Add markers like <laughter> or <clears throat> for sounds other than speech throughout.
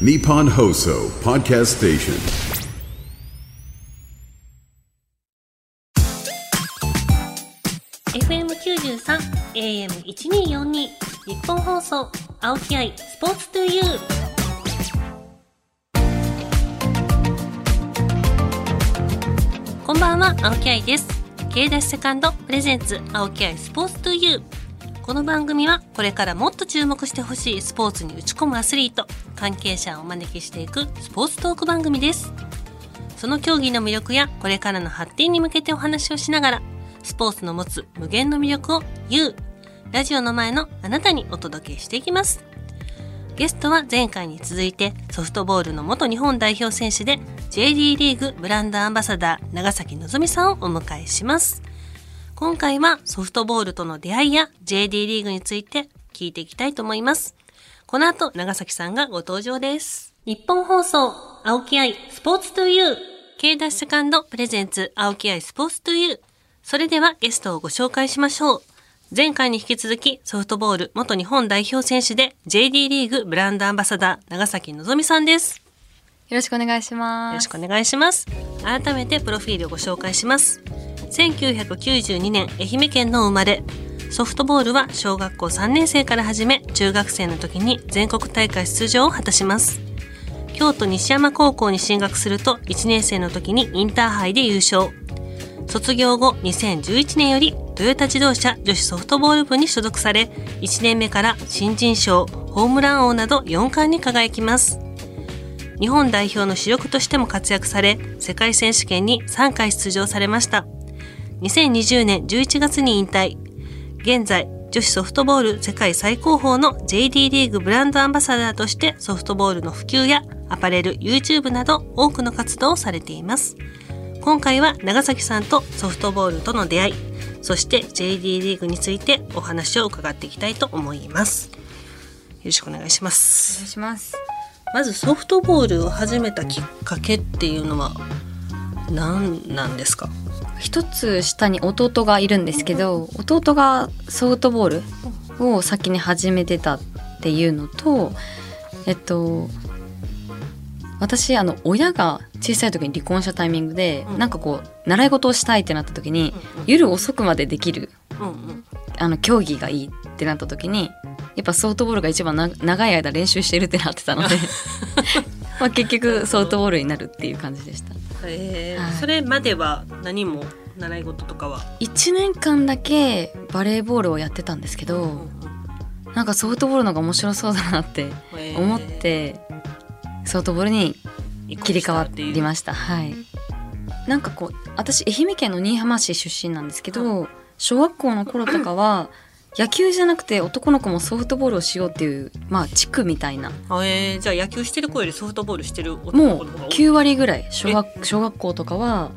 Nippon Hoso Podcast Station. 93 AM1242 日本放送青木愛スポーツトゥユー。こんばんは青木愛です。K ダッシュセカンドプレゼンツ青木愛スポーツトゥユー。この番組はこれからもっと注目してほしいスポーツに打ち込むアスリート関係者をお招きしていくスポーツトーク番組です。その競技の魅力やこれからの発展に向けてお話をしながらスポーツの持つ無限の魅力を You ラジオの前のあなたにお届けしていきます。ゲストは前回に続いてソフトボールの元日本代表選手で JD リーグブランドアンバサダー長崎のぞみさんをお迎えします。今回はソフトボールとの出会いや JD リーグについて聞いていきたいと思いますこの後長崎さんがご登場です日本放送青木愛スポーツトゥユー K ダッシュセカンドプレゼンツ青木愛スポーツトゥユーそれではゲストをご紹介しましょう。前回に引き続きソフトボール元日本代表選手で JD リーグブランドアンバサダー長崎のぞみさんです。よろしくお願いします。よろしくお願いします。改めてプロフィールをご紹介します。1992年愛媛県の生まれ。ソフトボールは小学校3年生から始め、中学生の時に全国大会出場を果たします。京都西山高校に進学すると1年生の時にインターハイで優勝。卒業後2011年よりトヨタ自動車女子ソフトボール部に所属され1年目から新人賞ホームラン王など4冠に輝きます日本代表の主力としても活躍され世界選手権に3回出場されました2020年11月に引退。現在女子ソフトボール世界最高峰の JD リーグブランドアンバサダーとしてソフトボールの普及やアパレル YouTube など多くの活動をされています。今回は長崎さんとソフトボールとの出会いそして JD リーグについてお話を伺っていきたいと思います。よろしくお願いしまおす願いします。まずソフトボールを始めたきっかけっていうのは何なんですか？一つ下に弟がいるんですけど、弟がソフトボールを先に始めてたっていうのと、えっと。私あの親が小さい時に離婚したタイミングで、うん。なんかこう習い事をしたいってなった時に、夜遅くまでできるうんうん。あの競技がいいってなった時にやっぱソフトボールが一番な長い間練習してるってなってたので <laughs> まあ結局ソフトボールになるっていう感じでした。へえはい。それまでは何も習い事とかは、1年間だけバレーボールをやってたんですけどなんかソフトボールの方が面白そうだなって思ってソフトボールに切り替わりました。はい。なんかこう私愛媛県の新居浜市出身なんですけど小学校の頃とかは <coughs> 野球じゃなくて男の子もソフトボールをしようっていうまあ地区みたいな。あえー、じゃあ野球してる子よりソフトボールしてる男もうの子の方が多い。9割ぐらい。小学小学校とかは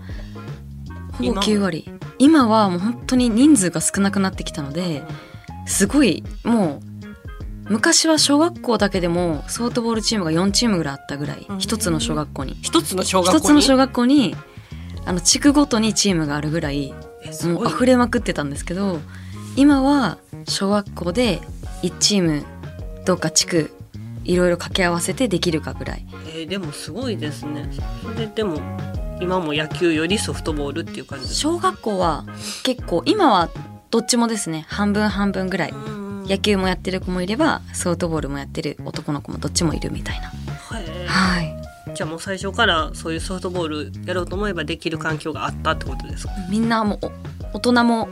ほぼ今も9割。今はもう本当に人数が少なくなってきたのですごいもう昔は小学校だけでもソフトボールチームが4チームぐらいあったぐらい。うん。一つの小学校に。一つの小学校に？一つの小学校にあの地区ごとにチームがあるぐらいもう溢れまくってたんですけど今は小学校で1チームどうか地区いろいろ掛け合わせてできるかぐらい。えーでもすごいですね。それでも今も野球よりソフトボールっていう感じ小学校は結構今はどっちもですね。半分半分ぐらい。うん野球もやってる子もいればソフトボールもやってる男の子もどっちもいるみたいな。はい。じゃあもう最初からそういうソフトボールやろうと思えばできる環境があったってことですか？みんなも大人も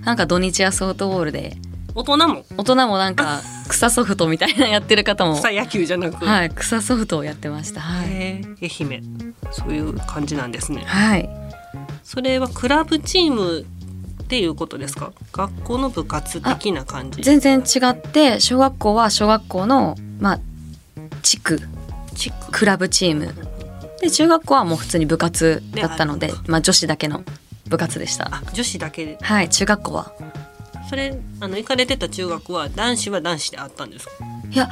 なんか土日はソフトボールで大人も？大人もなんか草ソフトみたいなやってる方も。草野球じゃなく、はい草ソフトをやってました。はい、愛媛。そういう感じなんですね。はい、それはクラブチームっていうことですか？学校の部活的な感じ。全然違って小学校は小学校のまあ地区。地区。クラブチーム。で中学校はもう普通に部活だったのでまあ女子だけの部活でした。あ女子だけで。はい中学校はそれあの行かれてた中学は男子は男子であったんですか？いや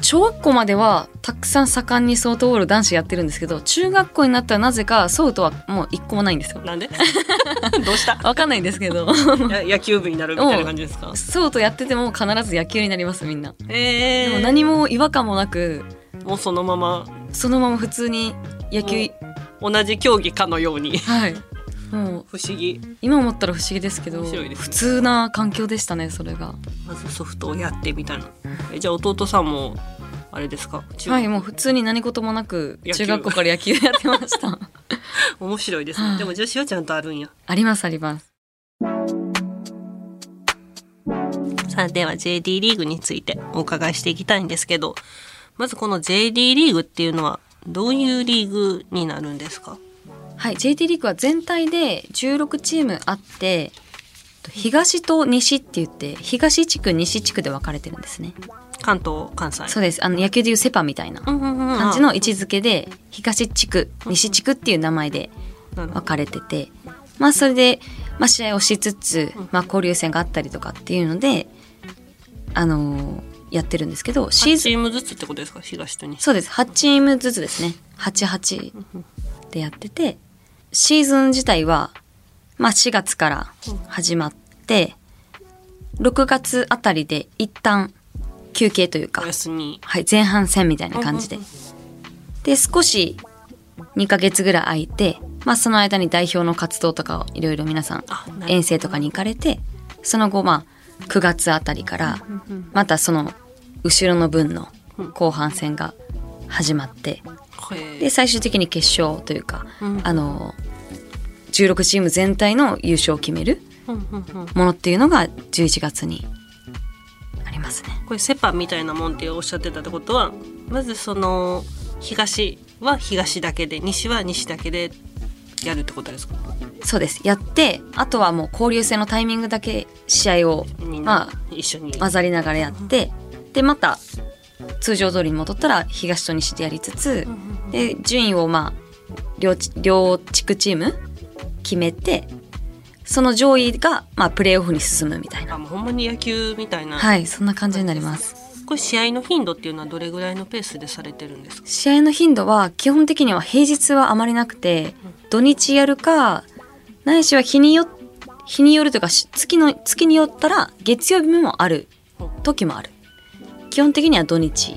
小学校まではたくさん盛んにソフトボール男子やってるんですけど中学校になったらなぜかソフトはもう一個もないんですよ。なんで？<laughs> どうした？わかんないんですけど。<laughs> や野球部になるみたいな感じですか？ソフトやってても必ず野球になりますみんな。えー、でも何も違和感もなくもうそのまま。そのまま普通に野球同じ競技かのように。はいもう不思議今思ったら不思議ですけどね。普通な環境でしたねそれが。まずソフトをやってみたいな。えじゃあ弟さんもあれですか？中はいもう普通に何事もなく中学校から野球やってました。<laughs> 面白いですはい。ねでも女子はちゃんとあるんや。ありますあります。さあでは JD リーグについてお伺いしていきたいんですけどまずこの JD リーグっていうのはどういうリーグになるんですか？はい JT リーグは全体で16チームあって東と西って言って東地区西地区で分かれてるんですね。関東関西。そうです。あの野球でいうセパみたいな感じの位置づけで東地区西地区っていう名前で分かれててまあそれで、まあ、試合をしつつ、まあ、交流戦があったりとかっていうのであのーやってるんですけどシー8ズンチームずつってことですか？東と西。そうです。8チームずつですね。88でやっててシーズン自体は、まあ、4月から始まって6月あたりで一旦休憩というかはい、前半戦みたいな感じで。で少し2ヶ月ぐらい空いて、まあ、その間に代表の活動とかをいろいろ皆さん遠征とかに行かれてその後まあ9月あたりからまたその後ろの分の後半戦が始まってへで最終的に決勝というか、うん。あの16チーム全体の優勝を決めるものっていうのが11月にありますね。これセパみたいなもんっておっしゃってたってことはまずその東は東だけで西は西だけでやるってことですか？そうです。やってあとはもう交流戦のタイミングだけ試合をま一緒に、あ混ざりながらやってでまた通常通りに戻ったら東と西でやりつつで順位をまあ両チ両地区チーム決めてその上位がまあプレーオフに進むみたいな。あもうほんまに野球みたいな、はいそんな感じになります。これ試合の頻度っていうのはどれぐらいのペースでされてるんですか？試合の頻度は基本的には平日はあまりなくて土日やるかないしは日によ日によるというかし月の月によったら月曜日もある時もある基本的には土日。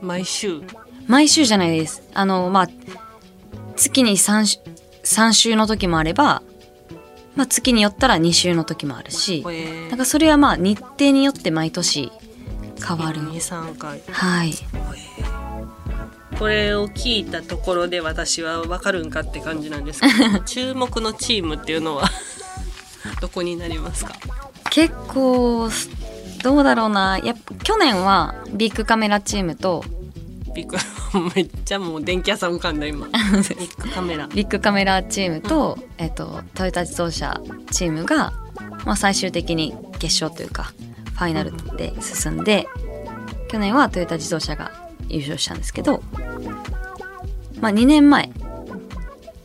毎週？毎週じゃないです。あのまあ月に 3, 週3週の時もあれば、まあ、月によったら2週の時もあるしこれなんかそれはまあ日程によって毎年変わる。23回。はい。これを聞いたところで私は分かるんかって感じなんですけど <laughs> 注目のチームっていうのは <laughs> どこになりますか？結構どうだろうな。やっぱ去年はビッグカメラチームとビッグ <laughs> めっちゃもう電気屋さん浮かんだ今。ビッグカメラ。ビッグカメラチームと、えっと、トヨタ自動車チームが、まあ、最終的に決勝というかファイナルで進んで去年はトヨタ自動車が優勝したんですけど、まあ、2年前、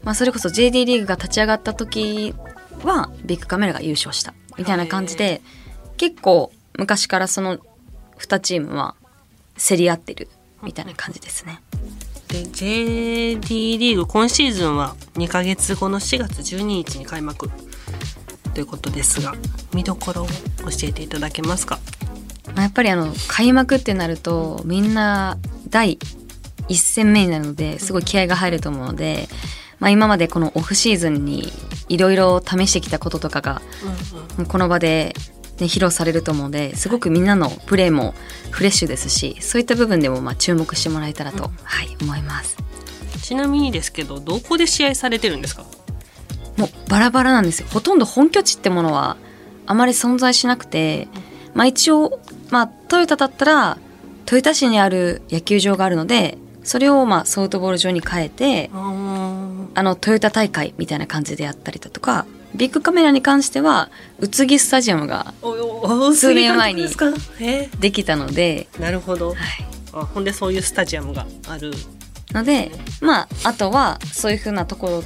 まあ、それこそ JD リーグが立ち上がった時はビッグカメラが優勝したみたいな感じで結構昔からその2チームは競り合ってるみたいな感じですね。で JD リーグ今シーズンは2ヶ月後の4月12日に開幕ということですが見どころを教えていただけますか？まあやっぱりあの開幕ってなるとみんな第一戦目になるのですごい気合が入ると思うので、まあ、今までこのオフシーズンにいろいろ試してきたこととかがこの場で、ね、披露されると思うのですごくみんなのプレーもフレッシュですしそういった部分でもまあ注目してもらえたらと、はい、思います。ちなみにですけどどこで試合されてるんですか？もうバラバラなんですよ。ほとんど本拠地ってものはあまり存在しなくて、まあ、一応、まあ、トヨタだったら豊田市にある野球場があるのでそれをまあソフトボール場に変えてあのトヨタ大会みたいな感じでやったりだとかビッグカメラに関しては宇津木スタジアムが数年前にできたので、ーなるほど。はい、あほんでそういうスタジアムがある。のでまああとはそういうふうなところ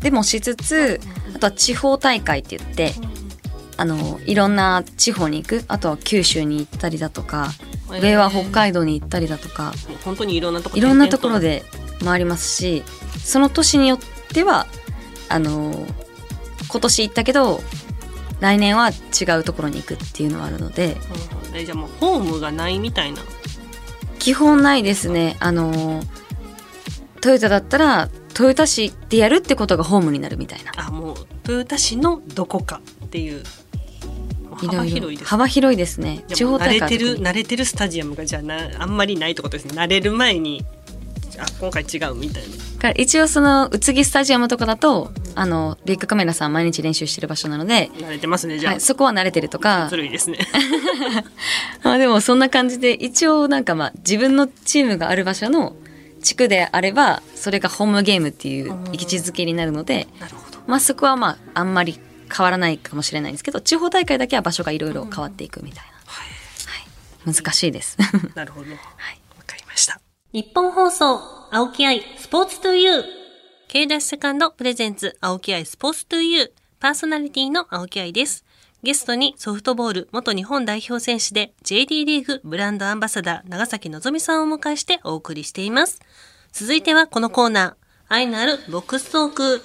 でもしつつあとは地方大会って言ってあのいろんな地方に行く。あとは九州に行ったりだとかへー。上は北海道に行ったりだとか本当にいろんなとこいろんなところで回りますしその年によってはあの今年行ったけど来年は違うところに行くっていうのはあるので。うんえじゃあもうホームがないみたいな。基本ないですね。あのトヨタだったら豊田市でやるってことがホームになるみたいな。あもう豊田市のどこかっていう。幅広いです幅広いですね。地方大会慣れてる慣れてるスタジアムがじゃあなあんまりないってことですね。慣れる前にあ今回違うみたいな。一応その宇津木スタジアムとかだとあのビッグカメラさん毎日練習してる場所なので、慣れてますねじゃあ、はい、そこは慣れてるとか。ずるいですね。ま <laughs> あでもそんな感じで一応なんかまあ自分のチームがある場所の地区であればそれがホームゲームっていう位置づけになるので、なるほど。まあそこはまああんまり変わらないかもしれないんですけど地方大会だけは場所がいろいろ変わっていくみたいな、はい、難しいです。なるほど。わ、<laughs> はい日本放送、青木愛、スポーツトゥユー。K ダッシュセカンドプレゼンツ青木愛スポーツトゥユーパーソナリティの青木愛です。ゲストにソフトボール元日本代表選手で JD リーグブランドアンバサダー長崎のぞみさんをお迎えしてお送りしています。続いてはこのコーナー、愛のあるボックストーク。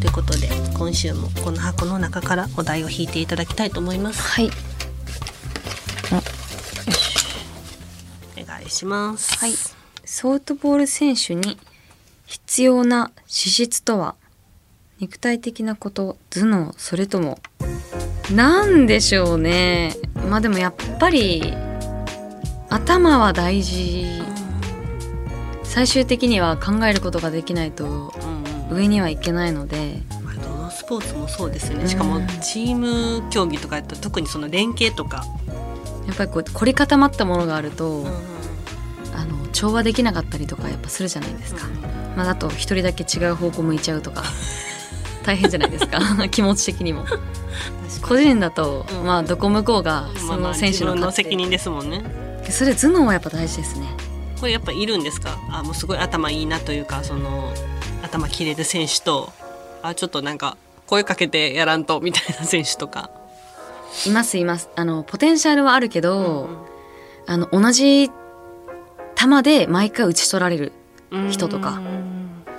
ということで、今週もこの箱の中からお題を引いていただきたいと思います。はいお願いします。はい。ソフトボール選手に必要な資質とは？肉体的なこと頭脳それともなんでしょうね？まあでもやっぱり頭は大事。最終的には考えることができないと上にはいけないので。まあどのスポーツもそうですよね。うん。しかもチーム競技とかやったら特にその連携とか、やっぱりこう凝り固まったものがあると、うん調和できなかったりとかやっぱするじゃないですか、まあ、あと一人だけ違う方向向いちゃうとか。<laughs> 大変じゃないですか。気持ち的にも。個人だと、うん。まあどこ向こうがその選手のの責任ですもんね。それ頭脳はやっぱ大事ですね。これやっぱいるんですか？あもうすごい頭いいなというかその頭切れる選手とあちょっとなんか声かけてやらんとみたいな選手とか。いますいます。あのポテンシャルはあるけど、うん。あの同じ球で毎回打ち取られるうん。人とか。うん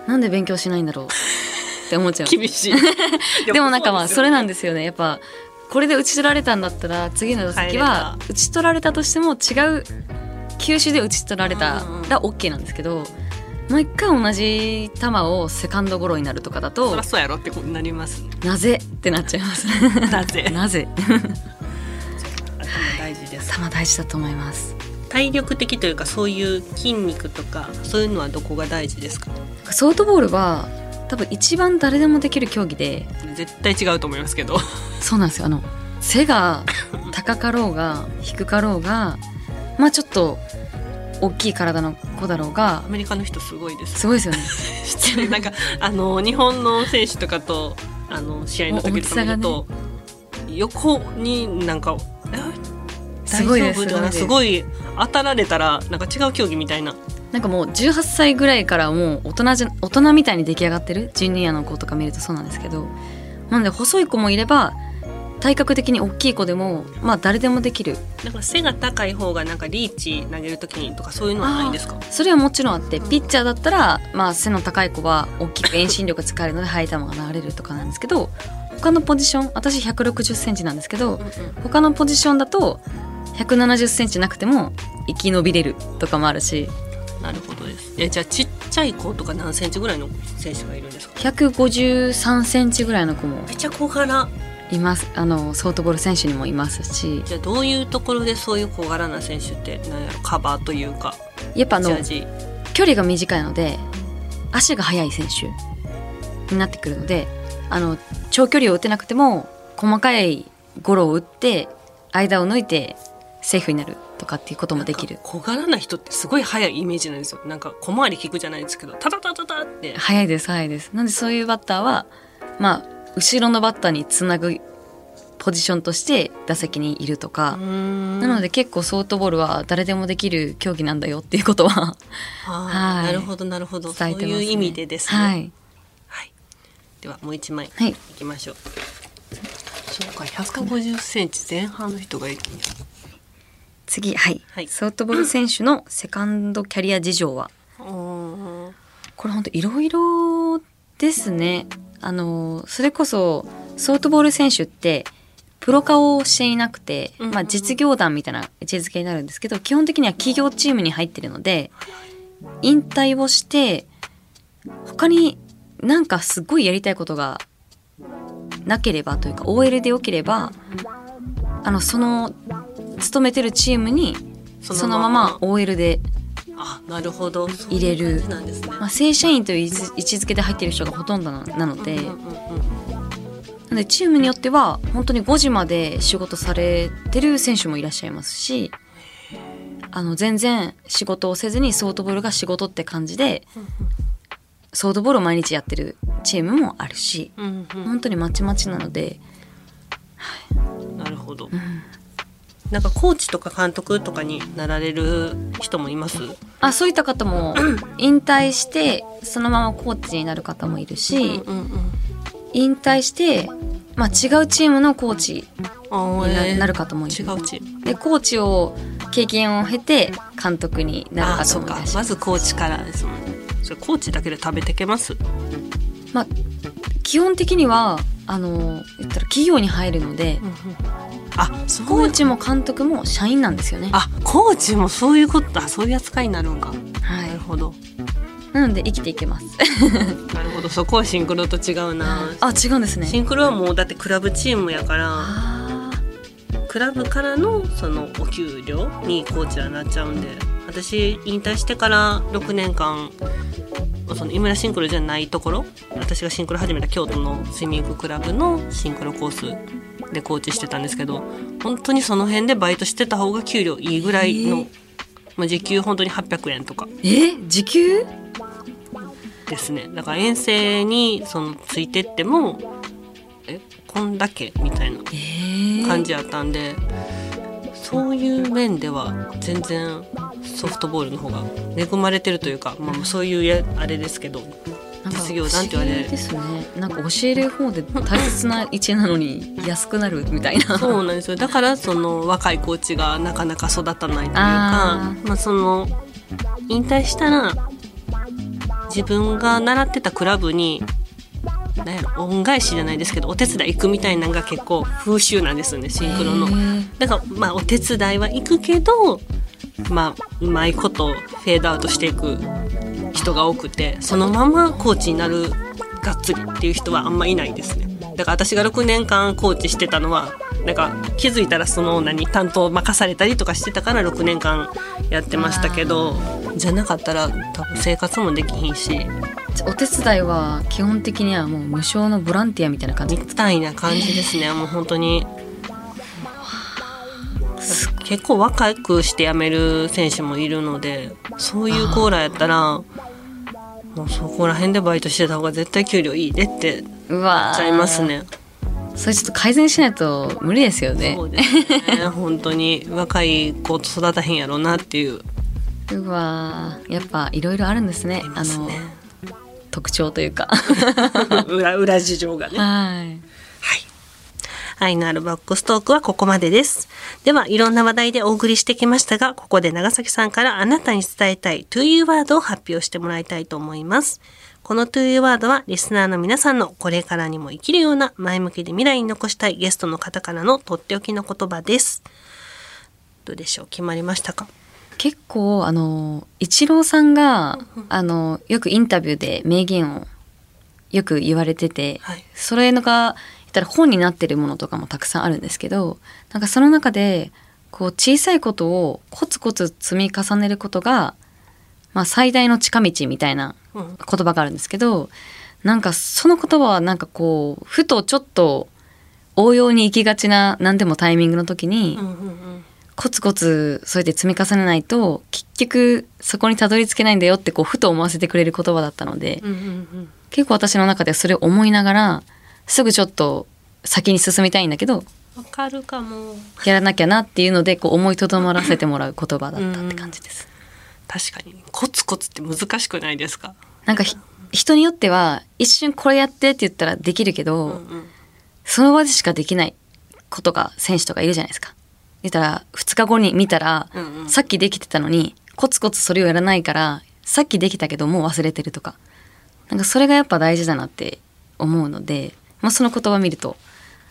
なんで勉強しないんだろうって思っちゃう。厳しい。<laughs> でもなんかまあそれなんでですよね。やっぱこれで打ち取られたんだったら次の打席は打ち取られたとしても違う球種で打ち取られたら OK なんですけど毎回同じ球をセカンドゴロになるとかだとそりゃそうやろってことになりますね。なぜってなっちゃいます。<laughs> なぜ？<laughs> なぜ。頭大事です。球大事だと思います体力的というかそういう筋肉とかそういうのはどこが大事ですか？ソフトボールは多分一番誰でもできる競技で。絶対違うと思いますけど。そうなんですよ。あの背が高かろうが低かろうがまあちょっと大きい体の子だろうがアメリカの人すごいです。すごいですよね。<laughs> なんかあの日本の選手とかとあの試合の時とか見ると、横になんかえすごいすごい当たられたらなんか違う競技みたいな。なんかもう18歳ぐらいからもう大人じゃ大人みたいに出来上がってる？ジュニアの子とか見るとそうなんですけど。なので細い子もいれば体格的に大きい子でもまあ誰でもできる。なんか背が高い方がなんかリーチ投げる時にとかそういうのはないんですか？それはもちろんあってピッチャーだったら、まあ、背の高い子は大きく遠心力使えるので速い球が流れるとかなんですけど他のポジション私1 6 0センチなんですけど他のポジションだと1 7 0センチなくても生き延びれるとかもあるし。なるほどです。えじゃあちっちゃい子とか何センチぐらいの選手がいるんですか？153センチぐらいの子もめっちゃ小柄。います。あのソフトボール選手にもいますし。じゃあどういうところでそういう小柄な選手って何やろ？カバーというか。やっぱあの距離が短いので足が速い選手になってくるのであの長距離を打てなくても細かいゴロを打って間を抜いてセーフになるとかっていうこともできる。小柄な人ってすごい速いイメージなんですよ。なんか小回り効くじゃないですけどタタタタタって。速いです速いです。なんでそういうバッターはまあ後ろのバッターにつなぐポジションとして打席にいるとか、ななので結構ソフトボールは誰でもできる競技なんだよっていうことは。はい。なるほどなるほど。そういう意味でですね、はい、はい。ではもう一枚はい。いきましょう。そうか150センチ前半の人がいるんや次はい、はい。ソフトボール選手のセカンドキャリア事情は。うんこれ本当いろいろですね。あのそれこそソフトボール選手ってプロ化をしていなくて、まあ、実業団みたいな位置づけになるんですけど基本的には企業チームに入ってるので引退をして他になんかすごいやりたいことがなければというか OL でよければあのその勤めてるチームにそそのまま OL で、あなるほど。入れる。まあ、正社員という位置づけで入ってる人がほとんどななので。うんうんうんなのでチームによっては本当に5時まで仕事されてる選手もいらっしゃいますしあの全然仕事をせずにソフトボールが仕事って感じでソフトボールを毎日やってるチームもあるしうんうん。本当にまちまちなのでなるほど、なんかコーチとか監督とかになられる人もいます？あそういった方も <clears throat> 引退してそのままコーチになる方もいるしうんうん引退して、まあ、違うチームのコーチあにな,、る方もいる。違うチーム。でコーチを経験を経て監督になる方もいらまずコーチからですもんね。それコーチだけで食べてけます？まあ、基本的にはあの言ったら企業に入るので、あそうコーチも監督も社員なんですよね。あコーチもそういうことあそういう扱いになるんか、はなるほど。い。なので生きていけます。<laughs> なるほど。そこはシンクロと違うな。あ、違うんですね。シンクロはもうだってクラブチームやから。あクラブからのそのお給料にコーチはなっちゃうんで。私引退してから6年間その井村シンクロじゃないところ私がシンクロ始めた京都のスイミングクラブのシンクロコースでコーチしてたんですけど本当にその辺でバイトしてた方が給料いいぐらいの、えー。まあ、時給本当に800円とか。ーえ、時給？ですね。だから遠征にそのついてってもえこんだけみたいなえー、感じやったんで、そういう面では全然ソフトボールの方が恵まれてるというか、まあ、そういうやあれですけどなんか実業団って言われる。ですね。なんか教える方で大切な位置なのに安くなるみたいな。<laughs> そうなんですよ。だからその若いコーチがなかなか育たないというかあまあ、その引退したら自分が習ってたクラブになんやろ恩返しじゃないですけどお手伝い行くみたいなのが結構風習なんですよね。シンクロの。だからまあお手伝いは行くけどまあうまいことフェードアウトしていく人が多くてそのままコーチになるがっつりっていう人はあんまいないですね。だから私が6年間コーチしてたのはなんか気づいたらその何担当任されたりとかしてたから6年間やってましたけどじゃなかったら多分生活もできひんし。お手伝いは基本的にはもう無償のボランティアみたいな感じ？みたいな感じですね。もう本当に。結構若くして辞める選手もいるのでそういうコーラやったらもうそこら辺でバイトしてた方が絶対給料いいでってうわー。ちゃいますねそれちょっと改善しないと無理ですよね。そうですね。本当に。若い子育たへんやろうなっていう。うわー。やっぱいろいろあるんですね。ね。あの特徴というか。<laughs> 裏裏事情がね。はい愛のあるバックストークはここまでです。では、いろんな話題でお送りしてきましたが、ここで長崎さんからあなたに伝えたい To You ワードを発表してもらいたいと思います。この To You ワードは、リスナーの皆さんのこれからにも生きるような前向きで未来に残したいゲストの方からのとっておきの言葉です。どうでしょう？決まりましたか？結構あのイチローさんがあのよくインタビューで名言をよく言われてて、はいそれのが言ったら本になってるものとかもたくさんあるんですけどなんかその中でこう小さいことをコツコツ積み重ねることが、まあ、最大の近道みたいなうん言葉があるんですけどなんかその言葉はなんかこうふとちょっと応用に行きがちな何でもタイミングの時に、うんうんうん。コツコツそうやって積み重ねないと結局そこにたどり着けないんだよってこうふと思わせてくれる言葉だったので、うんうんうん。結構私の中ではそれを思いながらすぐちょっと先に進みたいんだけどわかるかも。やらなきゃなっていうのでこう思いとどまらせてもらう言葉だったって感じです。確かに。コツコツって難しくないですか？なんかひ人によっては一瞬これやってって言ったらできるけど、うんうん。その場でしかできないことが選手とかいるじゃないですか。言ったら2日後に見たら、うんうんさっきできてたのにコツコツそれをやらないからさっきできたけどもう忘れてるとかなんかそれがやっぱ大事だなって思うので、まあ、その言葉見ると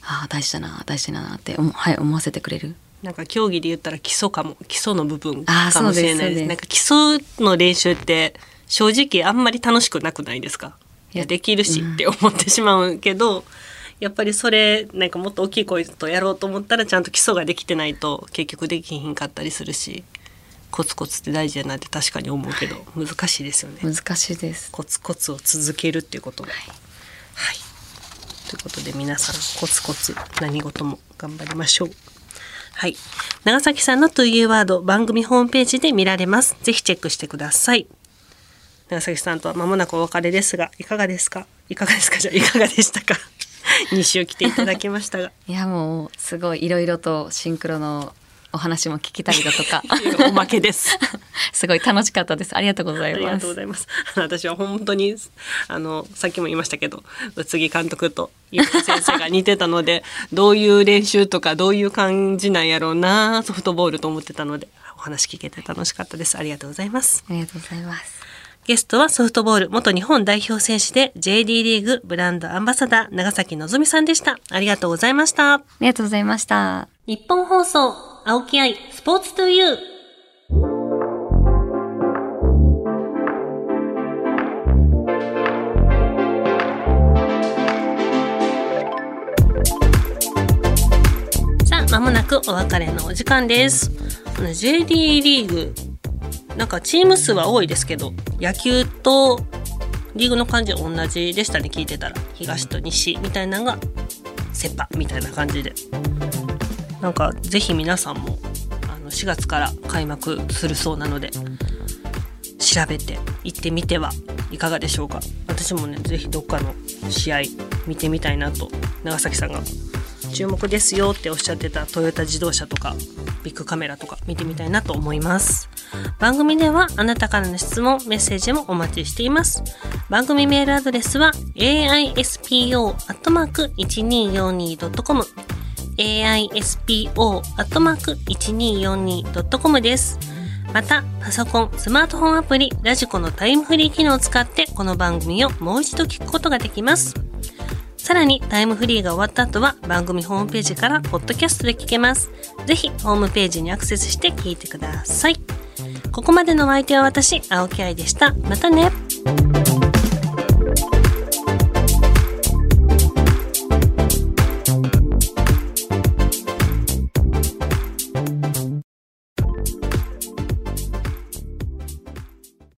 ああ大事だな大事だなって思,、はい、思わせてくれる。なんか競技で言ったら基礎かも基礎の部分かもしれないです。なんか基礎の練習って正直あんまり楽しくなくないですか？いいややできるしって思ってしまうけど、やっぱりそれなんかもっと大きい声とやろうと思ったらちゃんと基礎ができてないと結局できひんかったりするしコツコツって大事だなって確かに思うけど難しいですよね。難しいです。コツコツを続けるっていうことが。はい。ということで皆さんコツコツ何事も頑張りましょう。はい。長崎さんのというワード番組ホームページで見られます。ぜひチェックしてください。長崎さんとは間もなくお別れですが、いかがですか？いかがですか？じゃあいかがでしたか <laughs> ?2 週来ていただきましたが。いやもうすごいいろいろとシンクロのお話も聞きたりだとか <laughs> おまけです。<laughs> すごい楽しかったですありがとうございますありがとうございます。<laughs> 私は本当にあのさっきも言いましたけど宇津木監督とゆうか先生が似てたのでどういう練習とかどういう感じなんやろうなソフトボールと思ってたのでお話聞けて楽しかったです。ありがとうございます。ありがとうございますゲストはソフトボール元日本代表選手で JD リーグブランドアンバサダー長崎のぞみさんでした。ありがとうございました。ありがとうございました日本放送、青木愛、スポーツトゥユあ、まもなくお別れのお時間です。あの JD リーグ、なんかチーム数は多いですけど、野球とリーグの感じは同じでしたね、聞いてたら。東と西みたいなのが、セパみたいな感じで。なんか、ぜひ皆さんも、あの、4月から開幕するそうなので、調べて行ってみてはいかがでしょうか。私もね、ぜひどっかの試合見てみたいなと、長崎さんが注目ですよっておっしゃってたトヨタ自動車とかビッグカメラとか見てみたいなと思います。番組ではあなたからの質問メッセージもお待ちしています。番組メールアドレスは aispo.1242.com aispo.1242.com です。また、パソコン、スマートフォンアプリ、ラジコのタイムフリー機能を使って、この番組をもう一度聞くことができます。さらにタイムフリーが終わった後は番組ホームページからポッドキャストで聞けます。ぜひホームページにアクセスして聞いてください。ここまでのお相手は私、青木愛でした。またね。